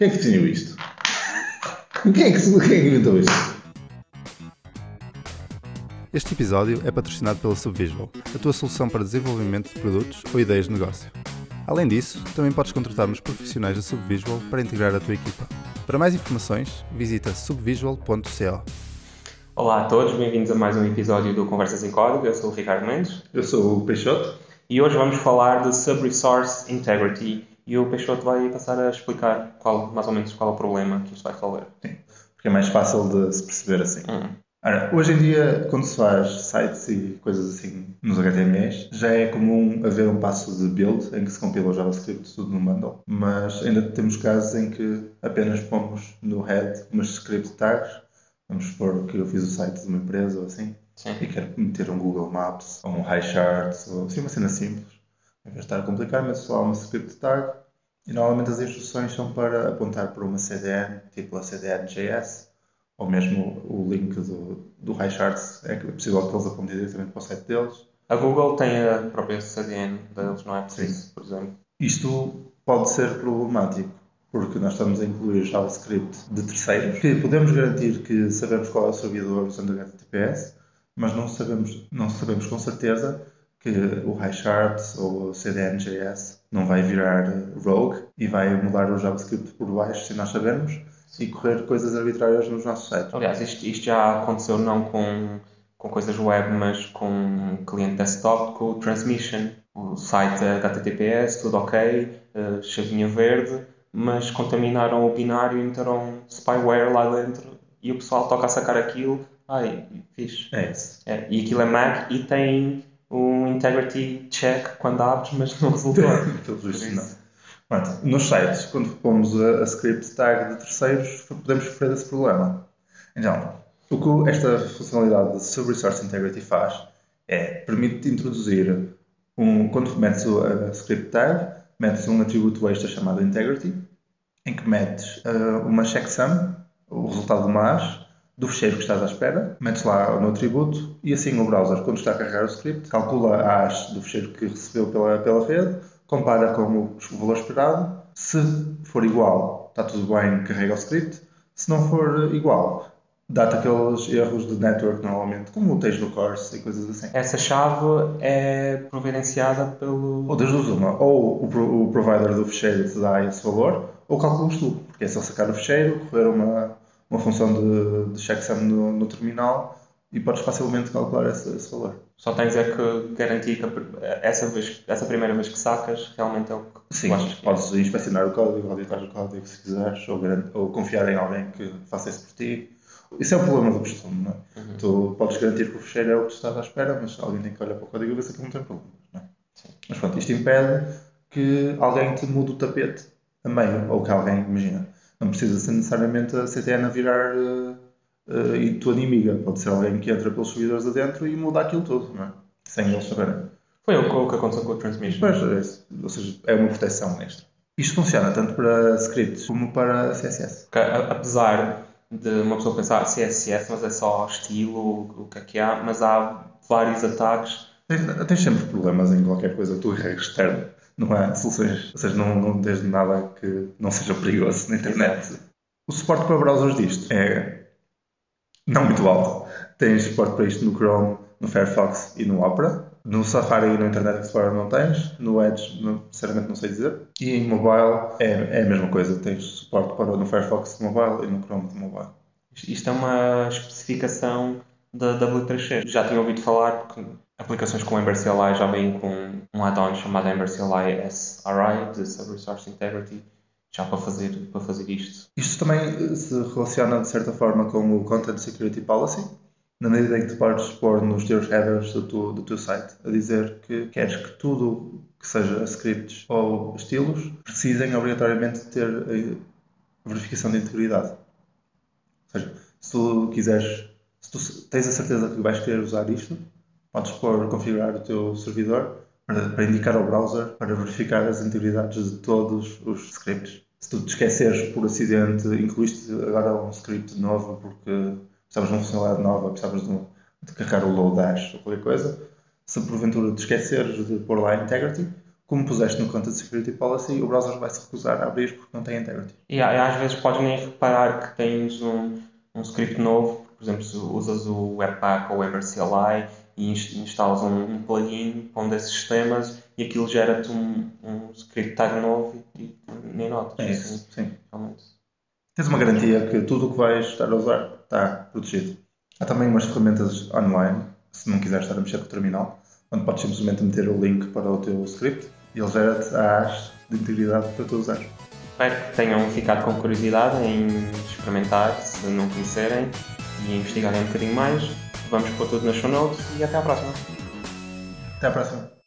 Quem é que definiu isto? Quem é que, quem é que inventou isto? Este episódio é patrocinado pela Subvisual, a tua solução para desenvolvimento de produtos ou ideias de negócio. Além disso, também podes contratar nos profissionais da Subvisual para integrar a tua equipa. Para mais informações, visita subvisual.co. Olá a todos, bem-vindos a mais um episódio do Conversas em Código. Eu sou o Ricardo Mendes Eu sou o Peixoto. e hoje vamos falar de Subresource Integrity e o Peixoto vai passar a explicar qual, mais ou menos qual é o problema que isto vai resolver. Porque é mais fácil de se perceber assim. Hum. Ora, hoje em dia, quando se faz sites e coisas assim nos HTMLs, já é comum haver um passo de build em que se compila o JavaScript tudo no bundle. Mas ainda temos casos em que apenas pomos no head umas script tags. Vamos supor que eu fiz o site de uma empresa ou assim Sim. e quero meter um Google Maps ou um HiCharts ou assim uma cena simples. Em vez de estar a complicar, meto só uma script tag e normalmente as instruções são para apontar para uma CDN, tipo a CDN.js ou mesmo o link do, do HiCharts, é é possível que eles apontem diretamente para o site deles. A Google tem a própria CDN deles, não é preciso, por exemplo. Isto pode ser problemático, porque nós estamos a incluir JavaScript de terceiros, que podemos garantir que sabemos qual é o servidor usando o HTTPS, mas não sabemos, não sabemos com certeza que o HiCharts ou o CDN.js não vai virar rogue e vai mudar o JavaScript por baixo sem nós sabermos e correr coisas arbitrárias nos nossos sites. Aliás, isto, isto já aconteceu não com, com coisas web, mas com um cliente desktop, com o Transmission. O site HTTPS, tudo ok, eh, chavinha verde, mas contaminaram o binário e meteram spyware lá dentro e o pessoal toca a sacar aquilo. Ai, fixe. É isso. É, e aquilo é Mac e tem um integrity check quando abres, mas não resultou. Pelos vistos, não. Nos sites, quando pomos a, a script tag de terceiros, podemos sofrer esse problema. Então, o que esta funcionalidade de Subresource Integrity faz é permite introduzir um, quando metes a script tag, metes um atributo extra chamado integrity, em que metes ah, uma checksum, o resultado de uma hash, do fecheiro que estás à espera, metes lá no atributo e assim o browser, quando está a carregar o script, calcula a hash do fecheiro que recebeu pela, pela rede, compara com o, valor esperado. Se for igual, está tudo bem, carrega o script. Se não for igual, dá-te aqueles erros de network normalmente, como tens no course e coisas assim. Essa chave é providenciada pelo. Ou das duas uma, ou o, o provider do fecheiro te dá esse valor, ou calculas tu, porque é só sacar o fecheiro, correr uma, uma função de, de checksum no, no terminal e podes facilmente calcular esse, esse valor. Só tens é que garantir que essa, vez, essa primeira vez que sacas realmente é o que Sim, tu achas que podes inspecionar o código, auditar o código se quiseres, ou, ou confiar em alguém que faça isso por ti. Isso é o problema do costume, não é? Uhum. Tu podes garantir que o fecheiro é o que tu estás à espera, mas alguém tem que olhar para o código e ver se aquilo não tem problemas, não é? Mas pronto, isto impede que alguém te mude o tapete a meio, ou que alguém, imagina, não precisa ser necessariamente a CTN a virar eh, eh, e tua inimiga, pode ser alguém que entra pelos servidores adentro e muda aquilo tudo, não é? Sem eles saberem. Foi o que- aconteceu com o Transmission. Pois, é isso. ou seja, é uma proteção extra. Isto funciona tanto para scripts como para CSS. A- apesar de uma pessoa pensar CSS, mas é só estilo, o que é que há, mas há vários ataques. Tens, tens sempre problemas em qualquer coisa que tu carregas externo. Não há soluções. Ou seja, não, não tens nada que não seja perigoso na internet. O suporte para browsers disto é não muito alto. Tens suporte para isto no Chrome, no Firefox e no Opera. No Safari e no Internet Explorer não tens. No Edge, não- sinceramente, não sei dizer. E em mobile é, é a mesma coisa. Tens suporte para no Firefox de mobile e no Chrome de mobile. Isto é uma especificação da W3C. Já tinha ouvido falar porque aplicações com Ember CLI já vêm com um add-on chamado Ember CLI SRI, de Sub-Resource Integrity, já para fazer, para fazer isto. Isto também eh, se relaciona de certa forma com o Content Security Policy, na medida em que tu podes pôr nos teus headers do teu, do teu site a dizer que queres que tudo que seja scripts ou estilos precisem obrigatoriamente ter a verificação de integridade. Ou seja, se tu quiseres, se tu tens a certeza que vais querer usar isto, podes pôr, configurar o teu servidor para, para indicar ao browser para verificar as integridades de todos os scripts. Se tu te esqueceres por acidente, incluíste agora um script novo porque precisavas de uma funcionalidade nova, precisavas de, um, de carregar o load dash ou qualquer coisa, se porventura te esqueceres de pôr lá integrity, como puseste no Content Security Policy, o browser vai se recusar a abrir porque não tem integrity. E às vezes podes nem reparar que tens um, um script novo, por exemplo, se usas o Webpack ou o WebRCLI e instalas um, um plugin para um desses sistemas e aquilo gera-te um, um script tag novo e, e nem notas. É isso, assim, sim. Realmente. Tens uma garantia que tudo o que vais estar a usar está protegido. Há também umas ferramentas online, se não quiseres estar a mexer com o terminal, onde podes simplesmente meter o link para o teu script e ele gera-te a hash de integridade para tu usar. Espero que tenham ficado com curiosidade em experimentar, se não conhecerem, e investigarem um bocadinho mais. Vamos pôr tudo nas show notes e até à próxima. Até à próxima.